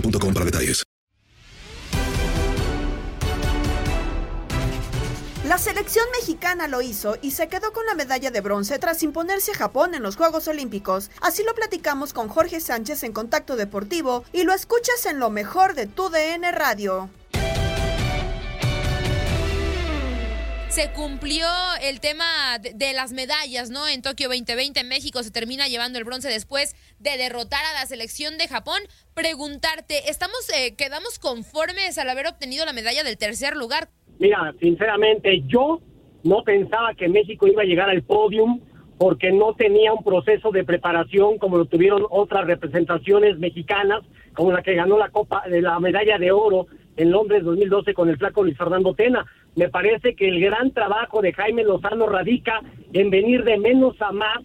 para detalles. La selección mexicana lo hizo y se quedó con la medalla de bronce tras imponerse a Japón en los Juegos Olímpicos. Así lo platicamos con Jorge Sánchez en Contacto Deportivo y lo escuchas en lo mejor de tu DN Radio. Se cumplió el tema de, las medallas, ¿no? En Tokio 2020 México se termina llevando el bronce después de derrotar a la selección de Japón. Preguntarte, ¿estamos eh, quedamos conformes al haber obtenido la medalla del tercer lugar? Mira, sinceramente, yo no pensaba que México iba a llegar al podium porque no tenía un proceso de preparación como lo tuvieron otras representaciones mexicanas, como la que ganó la Copa de la medalla de oro en Londres 2012 con el flaco Luis Fernando Tena. Me parece que el gran trabajo de Jaime Lozano radica en venir de menos a más.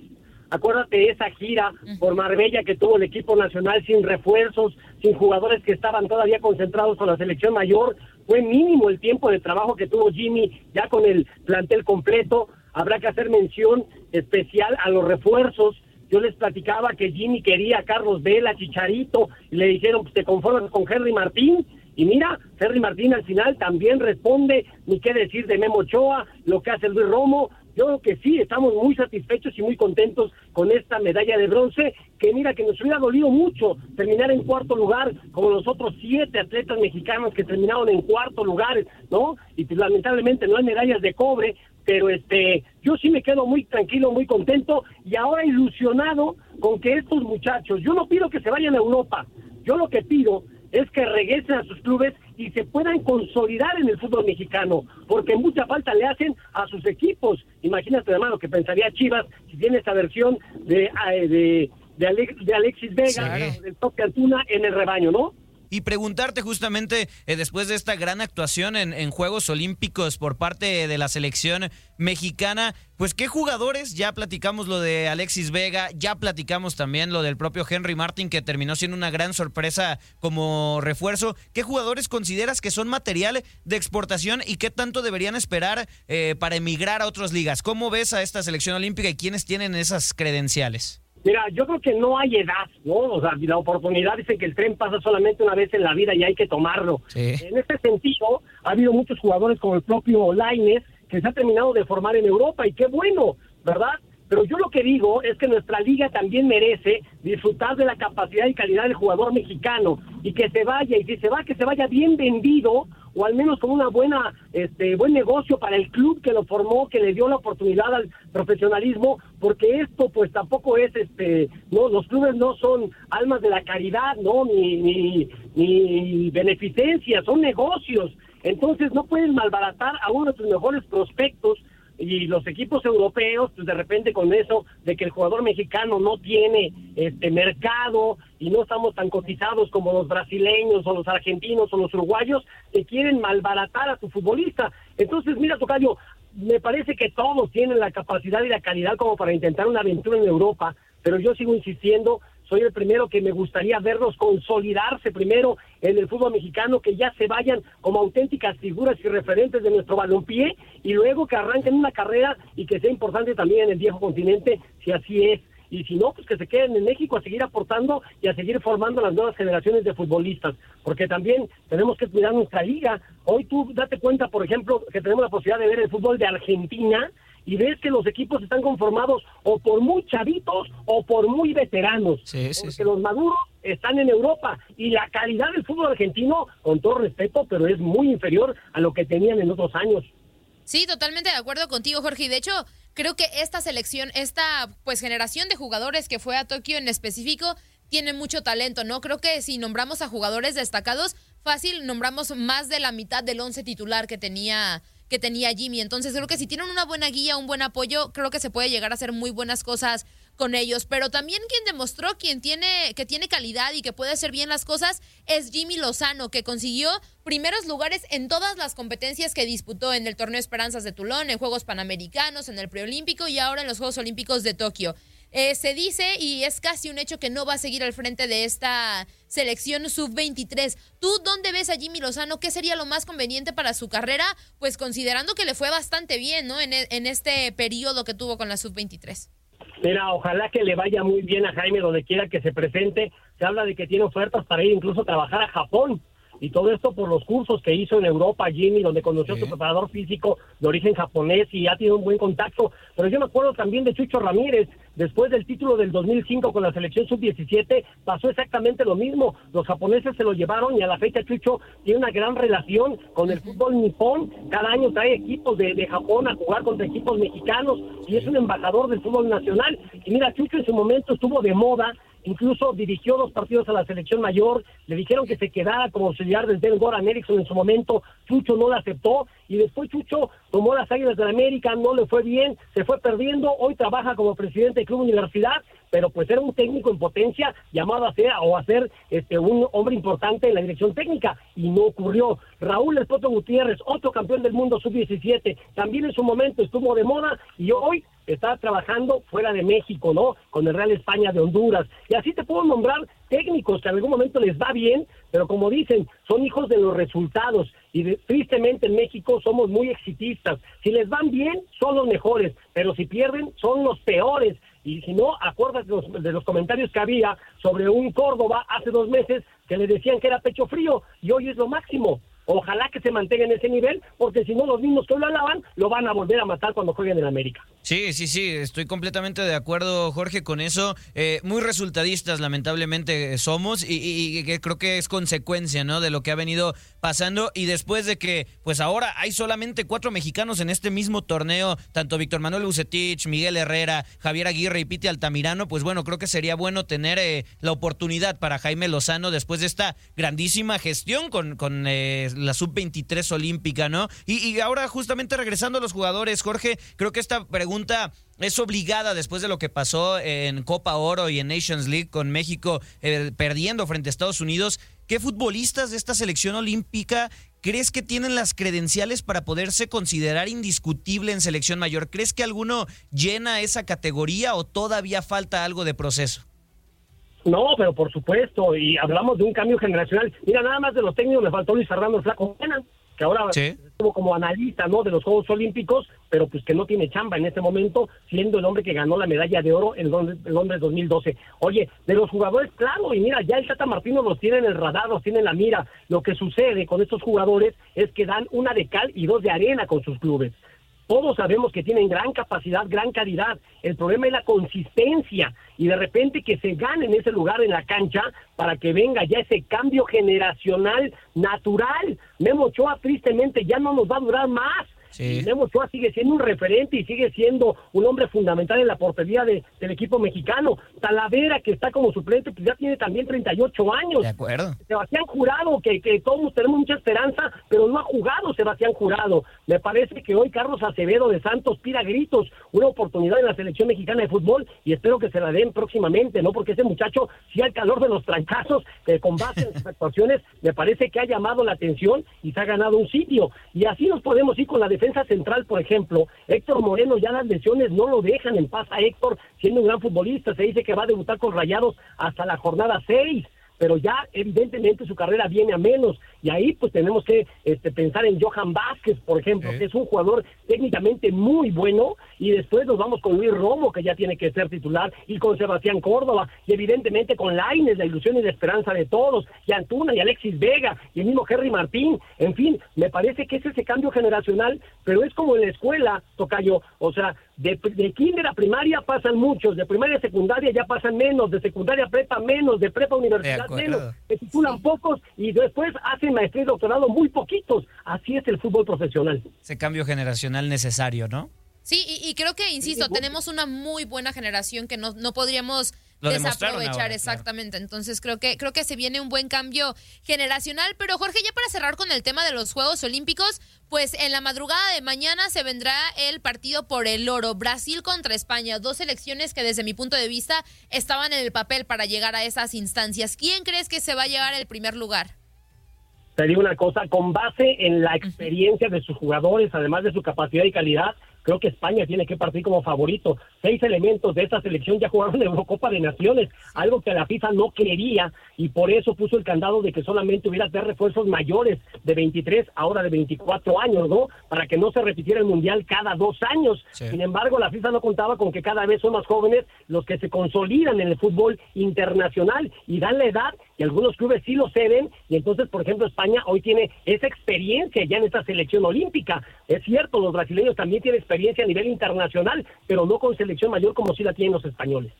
Acuérdate de esa gira por Marbella que tuvo el equipo nacional sin refuerzos, sin jugadores que estaban todavía concentrados con la selección mayor. Fue mínimo el tiempo de trabajo que tuvo Jimmy ya con el plantel completo. Habrá que hacer mención especial a los refuerzos. Yo les platicaba que Jimmy quería a Carlos Vela, Chicharito, y le dijeron, pues te conformas con Henry Martín. Y mira, Henry Martín al final también responde, ni qué decir de Memo Ochoa, lo que hace Luis Romo. Yo creo que sí, estamos muy satisfechos y muy contentos con esta medalla de bronce, que mira que nos hubiera dolido mucho terminar en cuarto lugar, como los otros siete atletas mexicanos que terminaron en cuarto lugar, ¿no? Y pues, lamentablemente no hay medallas de cobre, pero este, yo sí me quedo muy tranquilo, muy contento y ahora ilusionado con que estos muchachos, yo no pido que se vayan a Europa, yo lo que pido es que regresen a sus clubes y se puedan consolidar en el fútbol mexicano, porque mucha falta le hacen a sus equipos. Imagínate, hermano, que pensaría Chivas si tiene esa versión de, eh, de, de, Alex- de Alexis Vega, del toque Antuna en el rebaño, ¿no? Y preguntarte justamente, eh, después de esta gran actuación en, en Juegos Olímpicos por parte de la selección mexicana, pues qué jugadores, ya platicamos lo de Alexis Vega, ya platicamos también lo del propio Henry Martin, que terminó siendo una gran sorpresa como refuerzo. ¿Qué jugadores consideras que son material de exportación y qué tanto deberían esperar eh, para emigrar a otras ligas? ¿Cómo ves a esta selección olímpica y quiénes tienen esas credenciales? Mira, yo creo que no hay edad, ¿no? O sea, la oportunidad dicen que el tren pasa solamente una vez en la vida y hay que tomarlo. En este sentido, ha habido muchos jugadores como el propio Laines que se ha terminado de formar en Europa y qué bueno, ¿verdad? Pero yo lo que digo es que nuestra liga también merece disfrutar de la capacidad y calidad del jugador mexicano y que se vaya, y si se va, que se vaya bien vendido o al menos con una buena, este, buen negocio para el club que lo formó, que le dio la oportunidad al profesionalismo, porque esto pues tampoco es este no los clubes no son almas de la caridad no ni ni, ni beneficencia son negocios. Entonces no pueden malbaratar a uno de sus mejores prospectos y los equipos europeos, pues de repente con eso de que el jugador mexicano no tiene este mercado y no estamos tan cotizados como los brasileños o los argentinos o los uruguayos, que quieren malbaratar a su futbolista. Entonces, mira, Tocayo, me parece que todos tienen la capacidad y la calidad como para intentar una aventura en Europa, pero yo sigo insistiendo soy el primero que me gustaría verlos consolidarse primero en el fútbol mexicano, que ya se vayan como auténticas figuras y referentes de nuestro balompié y luego que arranquen una carrera y que sea importante también en el viejo continente, si así es. Y si no, pues que se queden en México a seguir aportando y a seguir formando las nuevas generaciones de futbolistas, porque también tenemos que cuidar nuestra liga. Hoy tú date cuenta, por ejemplo, que tenemos la posibilidad de ver el fútbol de Argentina, y ves que los equipos están conformados o por muy chavitos o por muy veteranos. porque los maduros están en Europa y la calidad del fútbol argentino, con todo respeto, pero es muy inferior a lo que tenían en otros años. Sí, totalmente de acuerdo contigo, Jorge. Y de hecho, creo que esta selección, esta pues generación de jugadores que fue a Tokio en específico, tiene mucho talento, ¿no? Creo que si nombramos a jugadores destacados, fácil nombramos más de la mitad del once titular que tenía que tenía Jimmy. Entonces creo que si tienen una buena guía, un buen apoyo, creo que se puede llegar a hacer muy buenas cosas con ellos. Pero también quien demostró quien tiene, que tiene calidad y que puede hacer bien las cosas es Jimmy Lozano, que consiguió primeros lugares en todas las competencias que disputó en el Torneo Esperanzas de Tulón, en Juegos Panamericanos, en el Preolímpico y ahora en los Juegos Olímpicos de Tokio. Eh, se dice y es casi un hecho que no va a seguir al frente de esta selección sub-23. ¿Tú dónde ves a Jimmy Lozano? ¿Qué sería lo más conveniente para su carrera? Pues considerando que le fue bastante bien, ¿no? En, en este periodo que tuvo con la sub-23. Mira, ojalá que le vaya muy bien a Jaime donde quiera que se presente. Se habla de que tiene ofertas para ir incluso a trabajar a Japón. Y todo esto por los cursos que hizo en Europa, Jimmy, donde conoció a su preparador físico de origen japonés y ha tenido un buen contacto. Pero yo me acuerdo también de Chucho Ramírez, después del título del 2005 con la selección sub-17, pasó exactamente lo mismo. Los japoneses se lo llevaron y a la fecha Chucho tiene una gran relación con el fútbol nipón. Cada año trae equipos de, de Japón a jugar contra equipos mexicanos y es un embajador del fútbol nacional. Y mira, Chucho en su momento estuvo de moda incluso dirigió dos partidos a la selección mayor, le dijeron que se quedara como auxiliar del Den Goran Eriksson en su momento, Chucho no lo aceptó y después Chucho tomó las Águilas de la América, no le fue bien, se fue perdiendo, hoy trabaja como presidente del Club Universidad, pero pues era un técnico en potencia llamado a ser o a ser este un hombre importante en la dirección técnica y no ocurrió. Raúl El Gutiérrez, otro campeón del mundo sub-17, también en su momento estuvo de moda y hoy está trabajando fuera de México, ¿no? Con el Real España de Honduras. Y así te puedo nombrar técnicos que en algún momento les va bien, pero como dicen, son hijos de los resultados. Y tristemente en México somos muy exitistas. Si les van bien, son los mejores, pero si pierden, son los peores. Y si no, acuérdate de los, de los comentarios que había sobre un Córdoba hace dos meses que le decían que era pecho frío y hoy es lo máximo. Ojalá que se mantenga en ese nivel, porque si no, los mismos que lo alaban lo van a volver a matar cuando jueguen en América. Sí, sí, sí, estoy completamente de acuerdo, Jorge, con eso. Eh, muy resultadistas, lamentablemente, somos y, creo que es consecuencia, ¿no? De lo que ha venido pasando y después de que, pues ahora hay solamente cuatro mexicanos en este mismo torneo, tanto Víctor Manuel Bucetich, Miguel Herrera, Javier Aguirre y Piti Altamirano, pues bueno, creo que sería bueno tener eh, la oportunidad para Jaime Lozano después de esta grandísima gestión con, con eh, la sub-23 olímpica, ¿no? Y, ahora justamente regresando a los jugadores, Jorge, creo que esta pregunta es obligada después de lo que pasó en Copa Oro y en Nations League con México eh, perdiendo frente a Estados Unidos. ¿Qué futbolistas de esta selección olímpica crees que tienen las credenciales para poderse considerar indiscutible en selección mayor? ¿Crees que alguno llena esa categoría o todavía falta algo de proceso? No, pero por supuesto, y hablamos de un cambio generacional. Mira, nada más de los técnicos me faltó Luis Fernando Flaco que ahora estuvo como analista ¿no? de los Juegos Olímpicos, pero pues que no tiene chamba en este momento, siendo el hombre que ganó la medalla de oro en Londres, 2012. Oye, de los jugadores, claro, y mira, ya el Tata Martino los tiene en el radar, los tiene en la mira. Lo que sucede con estos jugadores es que dan una de cal y dos de arena con sus clubes. Todos sabemos que tienen gran capacidad, gran calidad. El problema es la consistencia y de repente que se gane en ese lugar en la cancha para que venga ya ese cambio generacional natural. Memo Ochoa tristemente ya no nos va a durar más. Y Memo Ochoa sigue siendo un referente y sigue siendo un hombre fundamental en la portería de, del equipo mexicano. Talavera, que está como suplente, pues ya tiene también 38 años. De acuerdo. Sebastián Jurado, que, que todos tenemos mucha esperanza, pero no ha jugado Sebastián Jurado. Me parece que hoy Carlos Acevedo de Santos pida gritos una oportunidad en la selección mexicana de fútbol y espero que se la den próximamente, ¿no? Porque ese muchacho, si al calor de los trancazos, eh, con base en sus actuaciones, me parece que ha llamado la atención y se ha ganado un sitio. Y así nos podemos ir con la defensa central, por ejemplo. Héctor Moreno, ya las lesiones no lo dejan en paz a Héctor, siendo un gran futbolista. Se dice que va a debutar con Rayados hasta la jornada 6 pero ya evidentemente su carrera viene a menos. Y ahí pues tenemos que este, pensar en Johan Vázquez, por ejemplo, que es un jugador técnicamente muy bueno. Y después nos vamos con Luis Romo, que ya tiene que ser titular, y con Sebastián Córdoba, y evidentemente con Laines, la ilusión y la esperanza de todos, y Antuna y Alexis Vega, y el mismo Henry Martín, en fin, me parece que es ese cambio generacional, pero es como en la escuela, Tocayo, o sea, de, de kinder a primaria pasan muchos, de primaria a secundaria ya pasan menos, de secundaria a prepa menos, de prepa a universidad menos, se titulan pocos y después hacen maestría y doctorado muy poquitos. Así es el fútbol profesional. Ese cambio generacional necesario, ¿no? Sí, y, creo que, insisto, tenemos una muy buena generación que no, no podríamos desaprovechar exactamente. Entonces creo que creo que se viene un buen cambio generacional, pero Jorge, ya para cerrar con el tema de los Juegos Olímpicos, pues en la madrugada de mañana se vendrá el partido por el oro, Brasil contra España, dos selecciones que desde mi punto de vista estaban en el papel para llegar a esas instancias. ¿Quién crees que se va a llevar el primer lugar? Te digo una cosa, con base en la experiencia de sus jugadores, además de su capacidad y calidad, creo que España tiene que partir como favorito. Seis elementos de esta selección ya jugaron en Eurocopa de Naciones, algo que la FIFA no quería y por eso puso el candado de que solamente hubiera tres refuerzos mayores de 23, ahora de 24 años, ¿no? Para que no se repitiera el Mundial cada dos años. Sin embargo, la FIFA no contaba con que cada vez son más jóvenes los que se consolidan en el fútbol internacional y dan la edad y algunos clubes sí lo ceden y entonces, por ejemplo, España hoy tiene esa experiencia ya en esta selección olímpica. Es cierto, los brasileños también tienen experiencia a nivel internacional, pero no con selección mayor como sí la tienen los españoles.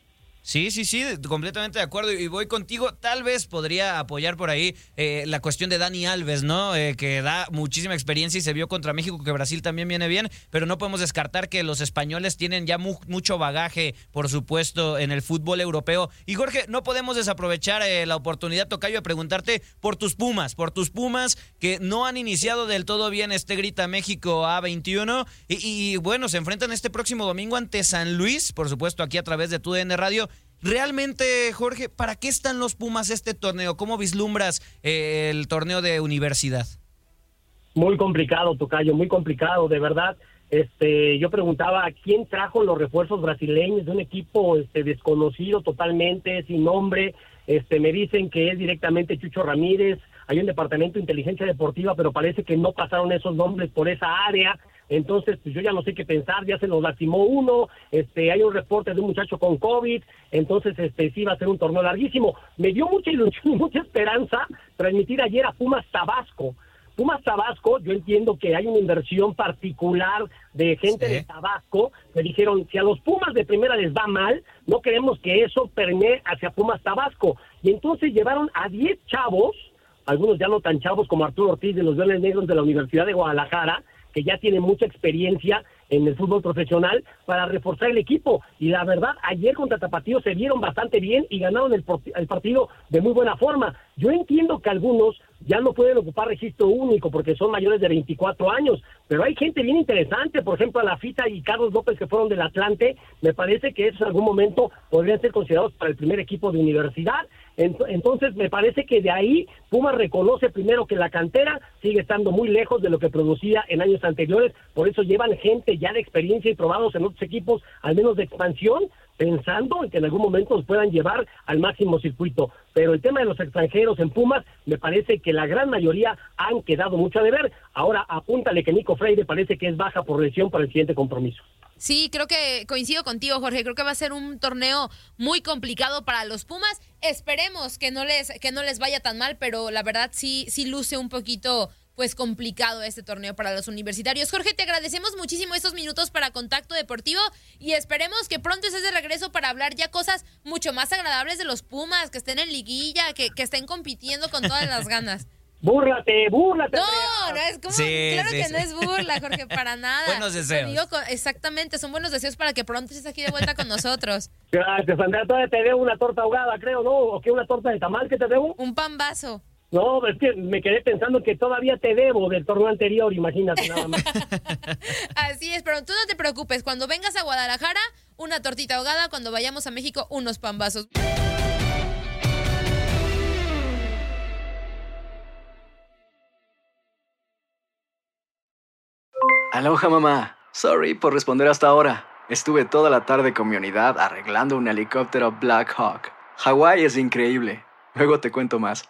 Sí, sí, sí, completamente de acuerdo. Y voy contigo. Tal vez podría apoyar por ahí eh, la cuestión de Dani Alves, ¿no? Eh, que da muchísima experiencia y se vio contra México, que Brasil también viene bien, pero no podemos descartar que los españoles tienen ya mucho bagaje, por supuesto, en el fútbol europeo. Y Jorge, no podemos desaprovechar eh, la oportunidad, Tocayo, de preguntarte por tus Pumas, por tus Pumas que no han iniciado del todo bien este Grita México A21. Y, y bueno, se enfrentan este próximo domingo ante San Luis, por supuesto, aquí a través de TUDN Radio. Realmente, Jorge, ¿para qué están los Pumas este torneo? ¿Cómo vislumbras eh, el torneo de universidad? Muy complicado, Tocayo, muy complicado, de verdad. Este, yo preguntaba quién trajo los refuerzos brasileños de un equipo este, desconocido totalmente, sin nombre. Este, me dicen que es directamente Chucho Ramírez. Hay un departamento de inteligencia deportiva, pero parece que no pasaron esos nombres por esa área. Entonces, pues yo ya no sé qué pensar, ya se nos lastimó uno, este, hay un reporte de un muchacho con COVID, entonces este sí va a ser un torneo larguísimo. Me dio mucha ilusión y mucha esperanza transmitir ayer a Pumas Tabasco. Pumas Tabasco, yo entiendo que hay una inversión particular de gente de Tabasco que dijeron, si a los Pumas de primera les va mal, no queremos que eso permee hacia Pumas Tabasco. Y entonces llevaron a 10 chavos, algunos ya no tan chavos como Arturo Ortiz de los Verdes Negros de la Universidad de Guadalajara, que ya tiene mucha experiencia en el fútbol profesional para reforzar el equipo. Y la verdad, ayer contra Tapatío se vieron bastante bien y ganaron el, el, partido de muy buena forma. Yo entiendo que algunos ya no pueden ocupar registro único porque son mayores de 24 años, pero hay gente bien interesante, por ejemplo, a la Fita y Carlos López que fueron del Atlante, me parece que esos en algún momento podrían ser considerados para el primer equipo de universidad. Entonces, me parece que de ahí Puma reconoce primero que la cantera sigue estando muy lejos de lo que producía en años anteriores, por eso llevan gente ya de experiencia y probados en otros equipos, al menos de expansión, pensando en que en algún momento los puedan llevar al máximo circuito. Pero el tema de los extranjeros en Pumas, me parece que la gran mayoría han quedado mucho a deber. Ahora apúntale que Nico Freire parece que es baja por lesión para el siguiente compromiso. Sí, creo que coincido contigo, Jorge. Creo que va a ser un torneo muy complicado para los Pumas. Esperemos que no les, que no les vaya tan mal, pero la verdad sí, sí luce un poquito pues complicado este torneo para los universitarios. Jorge, te agradecemos muchísimo estos minutos para Contacto Deportivo y esperemos que pronto estés de regreso para hablar ya cosas mucho más agradables de los Pumas, que estén en liguilla, que, que estén compitiendo con todas las ganas. Búrlate, búrlate. No, no es como. Sí, claro sí, que sí. no es burla, Jorge, para nada. Buenos deseos. Digo exactamente, son buenos deseos para que pronto estés aquí de vuelta con nosotros. Gracias, Andrea. Todavía te debo una torta ahogada, creo, ¿no? ¿O qué? ¿Una torta de tamal que te debo? Un pan vaso. No, es que me quedé pensando que todavía te debo del torneo anterior, imagínate nada más. Así es, pero tú no te preocupes. Cuando vengas a Guadalajara, una tortita ahogada. Cuando vayamos a México, unos pan vasos. Aloha mamá. Sorry por responder hasta ahora. Estuve toda la tarde con mi unidad arreglando un helicóptero Black Hawk. Hawái es increíble. Luego te cuento más.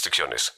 restricciones.